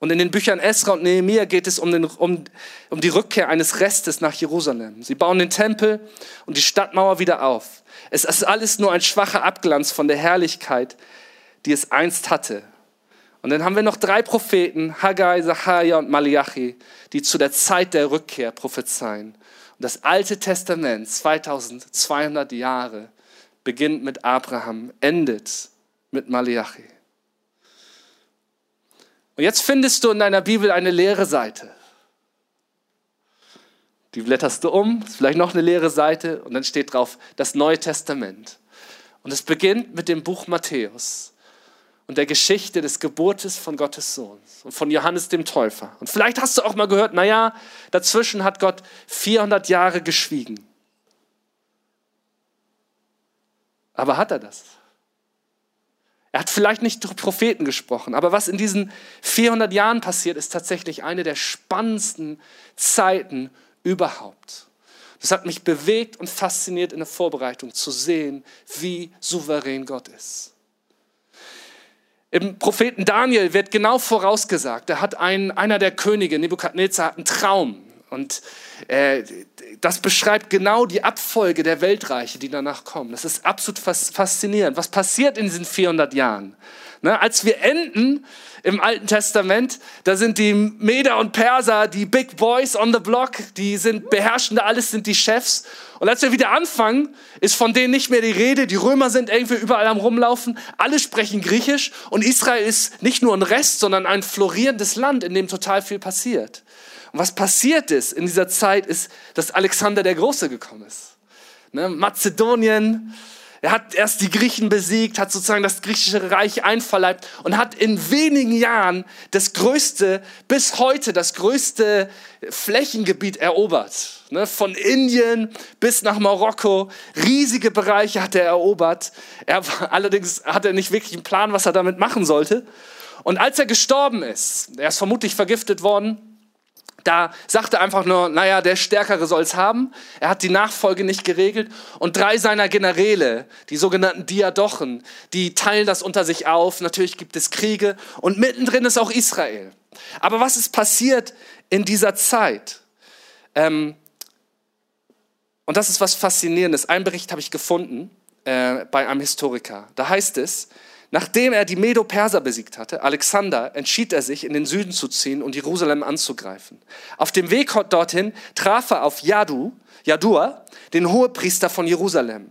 Speaker 1: Und in den Büchern Esra und Nehemiah geht es um, den, um, um die Rückkehr eines Restes nach Jerusalem. Sie bauen den Tempel und die Stadtmauer wieder auf. Es ist alles nur ein schwacher Abglanz von der Herrlichkeit, die es einst hatte. Und dann haben wir noch drei Propheten, Haggai, Zachariah und Malachi, die zu der Zeit der Rückkehr prophezeien. Und das Alte Testament, 2200 Jahre, beginnt mit Abraham, endet mit Malachi. Und jetzt findest du in deiner Bibel eine leere Seite. Die blätterst du um, ist vielleicht noch eine leere Seite und dann steht drauf das Neue Testament. Und es beginnt mit dem Buch Matthäus und der Geschichte des Geburtes von Gottes Sohns und von Johannes dem Täufer. Und vielleicht hast du auch mal gehört, naja, dazwischen hat Gott 400 Jahre geschwiegen. Aber hat er das? Er hat vielleicht nicht durch Propheten gesprochen, aber was in diesen 400 Jahren passiert, ist tatsächlich eine der spannendsten Zeiten überhaupt. Das hat mich bewegt und fasziniert in der Vorbereitung zu sehen, wie souverän Gott ist. Im Propheten Daniel wird genau vorausgesagt, da hat ein, einer der Könige, Nebukadnezar, hat einen Traum. Und äh, das beschreibt genau die Abfolge der Weltreiche, die danach kommen. Das ist absolut faszinierend. Was passiert in diesen 400 Jahren? Ne, als wir enden im Alten Testament, da sind die Meder und Perser die Big Boys on the Block, die sind beherrschende, alles sind die Chefs. Und als wir wieder anfangen, ist von denen nicht mehr die Rede. Die Römer sind irgendwie überall am Rumlaufen. Alle sprechen Griechisch und Israel ist nicht nur ein Rest, sondern ein florierendes Land, in dem total viel passiert. Und was passiert ist in dieser Zeit, ist, dass Alexander der Große gekommen ist. Ne, Mazedonien, er hat erst die Griechen besiegt, hat sozusagen das griechische Reich einverleibt und hat in wenigen Jahren das größte, bis heute das größte Flächengebiet erobert. Ne, von Indien bis nach Marokko. Riesige Bereiche hat er erobert. Er, allerdings hat er nicht wirklich einen Plan, was er damit machen sollte. Und als er gestorben ist, er ist vermutlich vergiftet worden, da sagte einfach nur, naja, der Stärkere soll es haben. Er hat die Nachfolge nicht geregelt. Und drei seiner Generäle, die sogenannten Diadochen, die teilen das unter sich auf. Natürlich gibt es Kriege. Und mittendrin ist auch Israel. Aber was ist passiert in dieser Zeit? Ähm, und das ist was Faszinierendes. Einen Bericht habe ich gefunden äh, bei einem Historiker. Da heißt es, Nachdem er die Medo-Perser besiegt hatte, Alexander, entschied er sich, in den Süden zu ziehen und Jerusalem anzugreifen. Auf dem Weg dorthin traf er auf Jadu, Jadua, den Hohepriester von Jerusalem,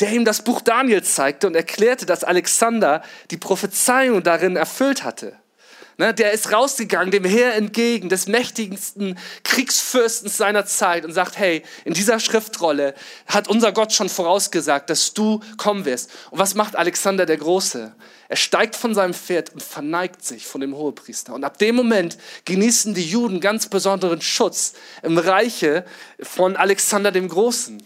Speaker 1: der ihm das Buch Daniel zeigte und erklärte, dass Alexander die Prophezeiung darin erfüllt hatte. Ne, der ist rausgegangen dem Heer entgegen, des mächtigsten Kriegsfürstens seiner Zeit und sagt, hey, in dieser Schriftrolle hat unser Gott schon vorausgesagt, dass du kommen wirst. Und was macht Alexander der Große? Er steigt von seinem Pferd und verneigt sich von dem Hohepriester. Und ab dem Moment genießen die Juden ganz besonderen Schutz im Reiche von Alexander dem Großen.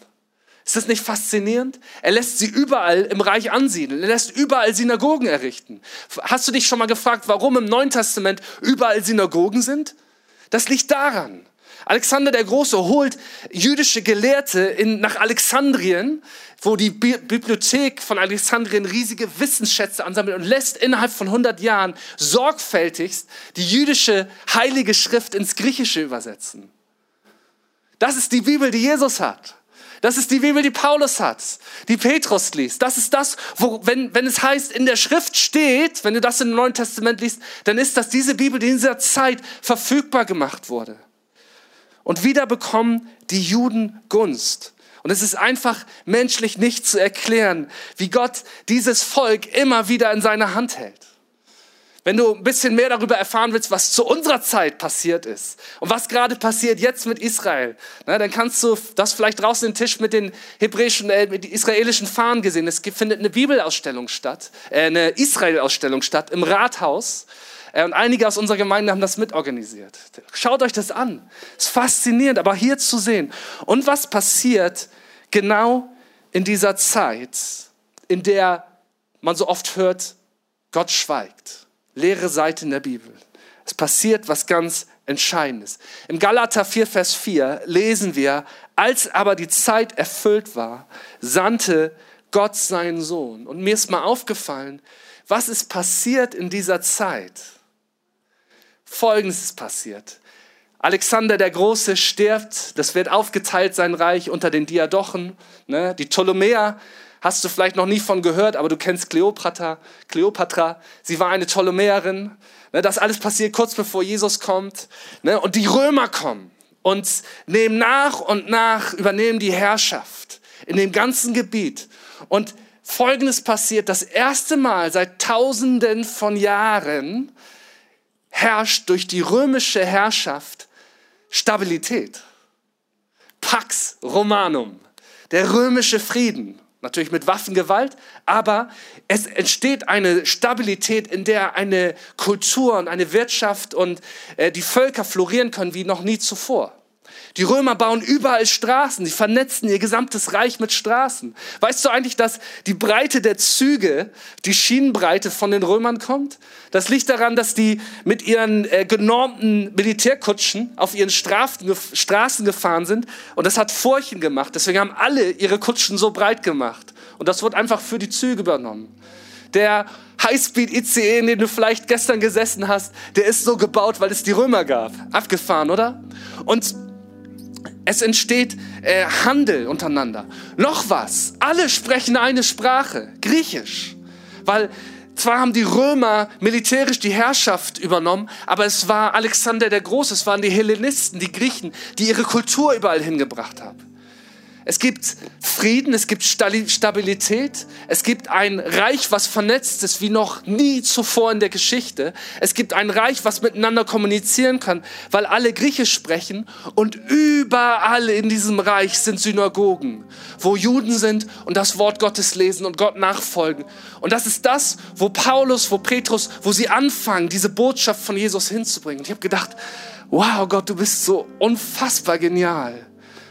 Speaker 1: Ist das nicht faszinierend? Er lässt sie überall im Reich ansiedeln. Er lässt überall Synagogen errichten. Hast du dich schon mal gefragt, warum im Neuen Testament überall Synagogen sind? Das liegt daran. Alexander der Große holt jüdische Gelehrte in, nach Alexandrien, wo die Bi Bibliothek von Alexandrien riesige Wissensschätze ansammelt und lässt innerhalb von 100 Jahren sorgfältigst die jüdische heilige Schrift ins Griechische übersetzen. Das ist die Bibel, die Jesus hat. Das ist die Bibel, die Paulus hat, die Petrus liest. Das ist das, wo, wenn, wenn es heißt, in der Schrift steht, wenn du das im Neuen Testament liest, dann ist das diese Bibel, die in dieser Zeit verfügbar gemacht wurde. Und wieder bekommen die Juden Gunst. Und es ist einfach menschlich nicht zu erklären, wie Gott dieses Volk immer wieder in seiner Hand hält. Wenn du ein bisschen mehr darüber erfahren willst, was zu unserer Zeit passiert ist und was gerade passiert jetzt mit Israel, na, dann kannst du das vielleicht draußen den Tisch mit den hebräischen, äh, mit den israelischen Fahnen gesehen. Es findet eine Bibelausstellung statt, äh, eine Israel-Ausstellung statt im Rathaus. Äh, und einige aus unserer Gemeinde haben das mitorganisiert. Schaut euch das an. Ist faszinierend, aber hier zu sehen. Und was passiert genau in dieser Zeit, in der man so oft hört, Gott schweigt. Leere Seite in der Bibel. Es passiert was ganz Entscheidendes. Im Galater 4, Vers 4 lesen wir, als aber die Zeit erfüllt war, sandte Gott seinen Sohn. Und mir ist mal aufgefallen, was ist passiert in dieser Zeit? Folgendes ist passiert. Alexander der Große stirbt, das wird aufgeteilt, sein Reich unter den Diadochen. Ne? Die Ptolemäer hast du vielleicht noch nie von gehört, aber du kennst Kleopatra. Kleopatra, sie war eine Ptolemäerin. Ne? Das alles passiert kurz bevor Jesus kommt. Ne? Und die Römer kommen und nehmen nach und nach, übernehmen die Herrschaft in dem ganzen Gebiet. Und Folgendes passiert, das erste Mal seit Tausenden von Jahren herrscht durch die römische Herrschaft Stabilität. Pax Romanum, der römische Frieden, natürlich mit Waffengewalt, aber es entsteht eine Stabilität, in der eine Kultur und eine Wirtschaft und äh, die Völker florieren können wie noch nie zuvor. Die Römer bauen überall Straßen, sie vernetzen ihr gesamtes Reich mit Straßen. Weißt du eigentlich, dass die Breite der Züge, die Schienenbreite von den Römern kommt? Das liegt daran, dass die mit ihren äh, genormten Militärkutschen auf ihren Strafen, Straßen gefahren sind und das hat Furchen gemacht. Deswegen haben alle ihre Kutschen so breit gemacht und das wird einfach für die Züge übernommen. Der Highspeed-ICE, in dem du vielleicht gestern gesessen hast, der ist so gebaut, weil es die Römer gab. Abgefahren, oder? Und es entsteht äh, Handel untereinander. Noch was, alle sprechen eine Sprache, Griechisch. Weil zwar haben die Römer militärisch die Herrschaft übernommen, aber es war Alexander der Große, es waren die Hellenisten, die Griechen, die ihre Kultur überall hingebracht haben. Es gibt Frieden, es gibt Stabilität, es gibt ein Reich, was vernetzt ist wie noch nie zuvor in der Geschichte. Es gibt ein Reich, was miteinander kommunizieren kann, weil alle Griechisch sprechen und überall in diesem Reich sind Synagogen, wo Juden sind und das Wort Gottes lesen und Gott nachfolgen. Und das ist das, wo Paulus, wo Petrus, wo sie anfangen, diese Botschaft von Jesus hinzubringen. ich habe gedacht, wow Gott, du bist so unfassbar genial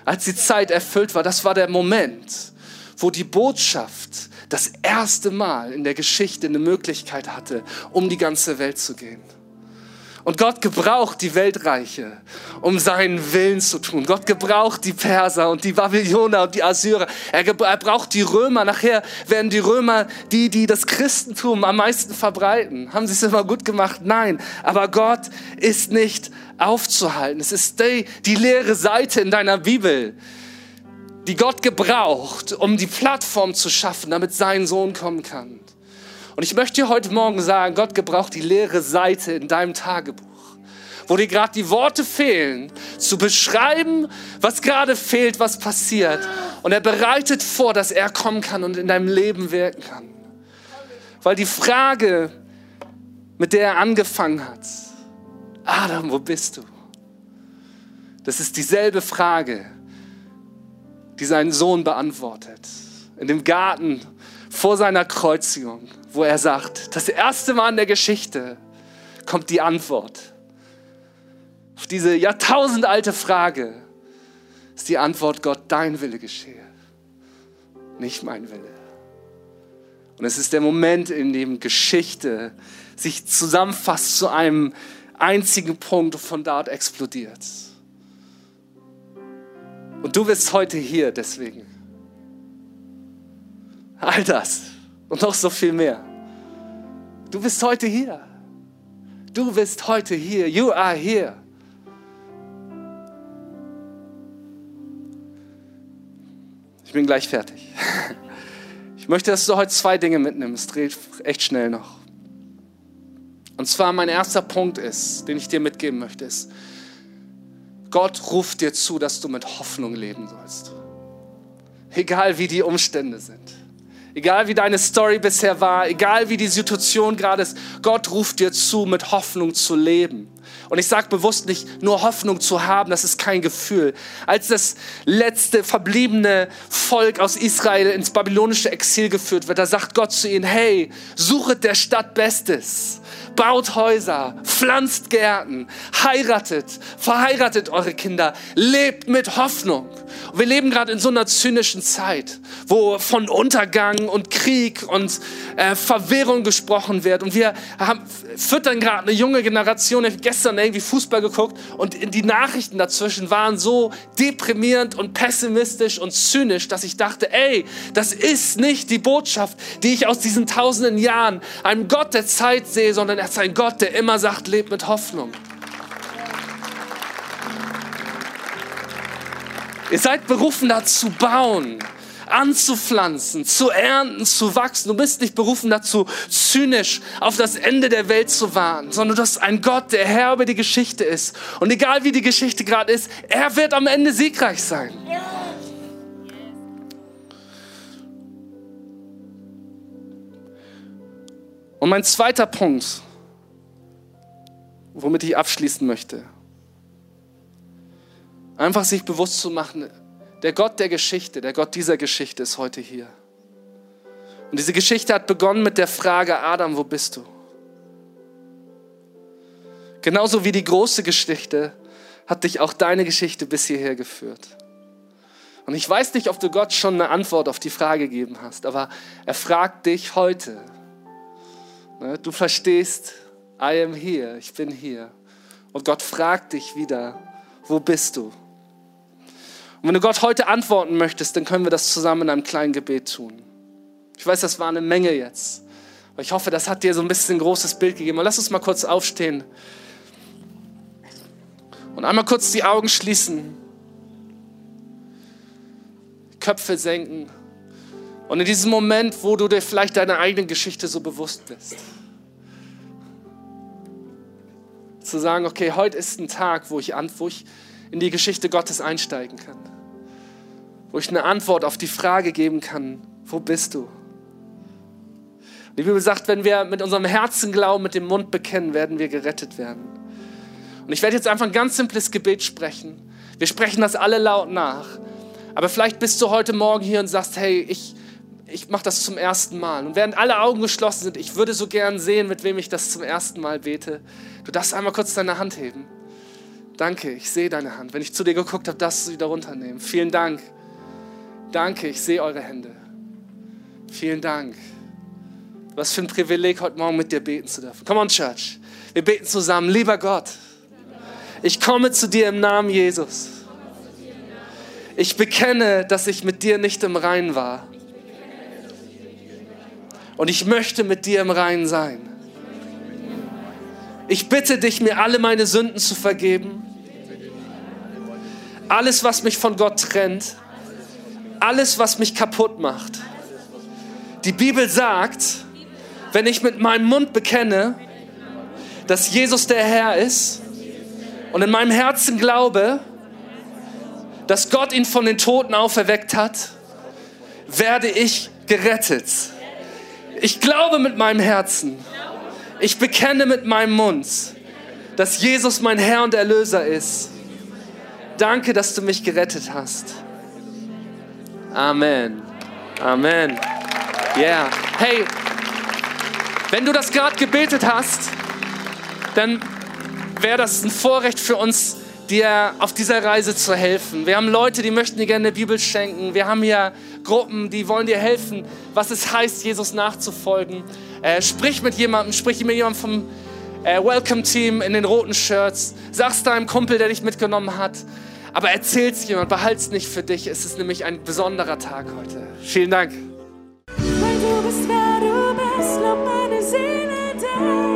Speaker 1: als die Zeit erfüllt war, das war der Moment, wo die Botschaft das erste Mal in der Geschichte eine Möglichkeit hatte, um die ganze Welt zu gehen. Und Gott gebraucht die Weltreiche, um seinen Willen zu tun. Gott gebraucht die Perser und die Babyloner und die Assyrer. Er, er, braucht die Römer. Nachher werden die Römer die, die das Christentum am meisten verbreiten. Haben sie es immer gut gemacht? Nein. Aber Gott ist nicht aufzuhalten. Es ist die, die leere Seite in deiner Bibel, die Gott gebraucht, um die Plattform zu schaffen, damit sein Sohn kommen kann. Und ich möchte dir heute Morgen sagen, Gott gebraucht die leere Seite in deinem Tagebuch, wo dir gerade die Worte fehlen, zu beschreiben, was gerade fehlt, was passiert. Und er bereitet vor, dass er kommen kann und in deinem Leben wirken kann. Weil die Frage, mit der er angefangen hat, Adam, wo bist du? Das ist dieselbe Frage, die sein Sohn beantwortet. In dem Garten vor seiner Kreuzigung wo er sagt, das erste Mal in der Geschichte kommt die Antwort auf diese jahrtausendalte Frage, ist die Antwort Gott, dein Wille geschehe, nicht mein Wille. Und es ist der Moment, in dem Geschichte sich zusammenfasst zu einem einzigen Punkt von dort explodiert. Und du bist heute hier deswegen. All das und noch so viel mehr. Du bist heute hier. Du bist heute hier. You are here. Ich bin gleich fertig. Ich möchte, dass du heute zwei Dinge mitnimmst. Dreht echt schnell noch. Und zwar mein erster Punkt ist, den ich dir mitgeben möchte, ist, Gott ruft dir zu, dass du mit Hoffnung leben sollst. Egal wie die Umstände sind. Egal wie deine Story bisher war, egal wie die Situation gerade ist, Gott ruft dir zu, mit Hoffnung zu leben. Und ich sage bewusst nicht nur Hoffnung zu haben, das ist kein Gefühl. Als das letzte verbliebene Volk aus Israel ins babylonische Exil geführt wird, da sagt Gott zu ihnen, hey, suchet der Stadt Bestes baut Häuser, pflanzt Gärten, heiratet, verheiratet eure Kinder, lebt mit Hoffnung. Wir leben gerade in so einer zynischen Zeit, wo von Untergang und Krieg und äh, Verwirrung gesprochen wird. Und wir haben, füttern gerade eine junge Generation. Ich habe gestern irgendwie Fußball geguckt und die Nachrichten dazwischen waren so deprimierend und pessimistisch und zynisch, dass ich dachte, ey, das ist nicht die Botschaft, die ich aus diesen tausenden Jahren einem Gott der Zeit sehe, sondern er ist ein Gott, der immer sagt, lebt mit Hoffnung. Ihr seid berufen, da zu bauen, anzupflanzen, zu ernten, zu wachsen. Du bist nicht berufen dazu, zynisch auf das Ende der Welt zu warten, sondern du hast einen Gott, der Herr über die Geschichte ist. Und egal wie die Geschichte gerade ist, er wird am Ende siegreich sein. Und mein zweiter Punkt, womit ich abschließen möchte, einfach sich bewusst zu machen, der Gott der Geschichte, der Gott dieser Geschichte ist heute hier. Und diese Geschichte hat begonnen mit der Frage, Adam, wo bist du? Genauso wie die große Geschichte hat dich auch deine Geschichte bis hierher geführt. Und ich weiß nicht, ob du Gott schon eine Antwort auf die Frage gegeben hast, aber er fragt dich heute. Ne, du verstehst, I am here, ich bin hier. Und Gott fragt dich wieder, wo bist du? Und wenn du Gott heute antworten möchtest, dann können wir das zusammen in einem kleinen Gebet tun. Ich weiß, das war eine Menge jetzt. Aber ich hoffe, das hat dir so ein bisschen ein großes Bild gegeben. Und lass uns mal kurz aufstehen und einmal kurz die Augen schließen, Köpfe senken. Und in diesem Moment, wo du dir vielleicht deiner eigenen Geschichte so bewusst bist, zu sagen, okay, heute ist ein Tag, wo ich, wo ich in die Geschichte Gottes einsteigen kann wo ich eine Antwort auf die Frage geben kann, wo bist du? Die Bibel sagt, wenn wir mit unserem Herzen glauben, mit dem Mund bekennen, werden wir gerettet werden. Und ich werde jetzt einfach ein ganz simples Gebet sprechen. Wir sprechen das alle laut nach. Aber vielleicht bist du heute Morgen hier und sagst, hey, ich, ich mache das zum ersten Mal. Und während alle Augen geschlossen sind, ich würde so gern sehen, mit wem ich das zum ersten Mal bete. Du darfst einmal kurz deine Hand heben. Danke, ich sehe deine Hand. Wenn ich zu dir geguckt habe, darfst du sie wieder runternehmen. Vielen Dank. Danke, ich sehe eure Hände. Vielen Dank. Was für ein Privileg, heute Morgen mit dir beten zu dürfen. Come on, Church. Wir beten zusammen. Lieber Gott, ich komme zu dir im Namen Jesus. Ich bekenne, dass ich mit dir nicht im Reinen war. Und ich möchte mit dir im Reinen sein. Ich bitte dich, mir alle meine Sünden zu vergeben. Alles, was mich von Gott trennt alles, was mich kaputt macht. Die Bibel sagt, wenn ich mit meinem Mund bekenne, dass Jesus der Herr ist und in meinem Herzen glaube, dass Gott ihn von den Toten auferweckt hat, werde ich gerettet. Ich glaube mit meinem Herzen, ich bekenne mit meinem Mund, dass Jesus mein Herr und Erlöser ist. Danke, dass du mich gerettet hast. Amen. Amen. Yeah. Hey, wenn du das gerade gebetet hast, dann wäre das ein Vorrecht für uns, dir auf dieser Reise zu helfen. Wir haben Leute, die möchten dir gerne eine Bibel schenken. Wir haben hier Gruppen, die wollen dir helfen, was es heißt, Jesus nachzufolgen. Äh, sprich mit jemandem, sprich mit jemandem vom äh, Welcome Team in den roten Shirts. Sag's deinem Kumpel, der dich mitgenommen hat. Aber erzähl's jemand, behalt's nicht für dich. Es ist nämlich ein besonderer Tag heute. Vielen Dank. Weil du bist, wer du bist, lob meine Seele dir.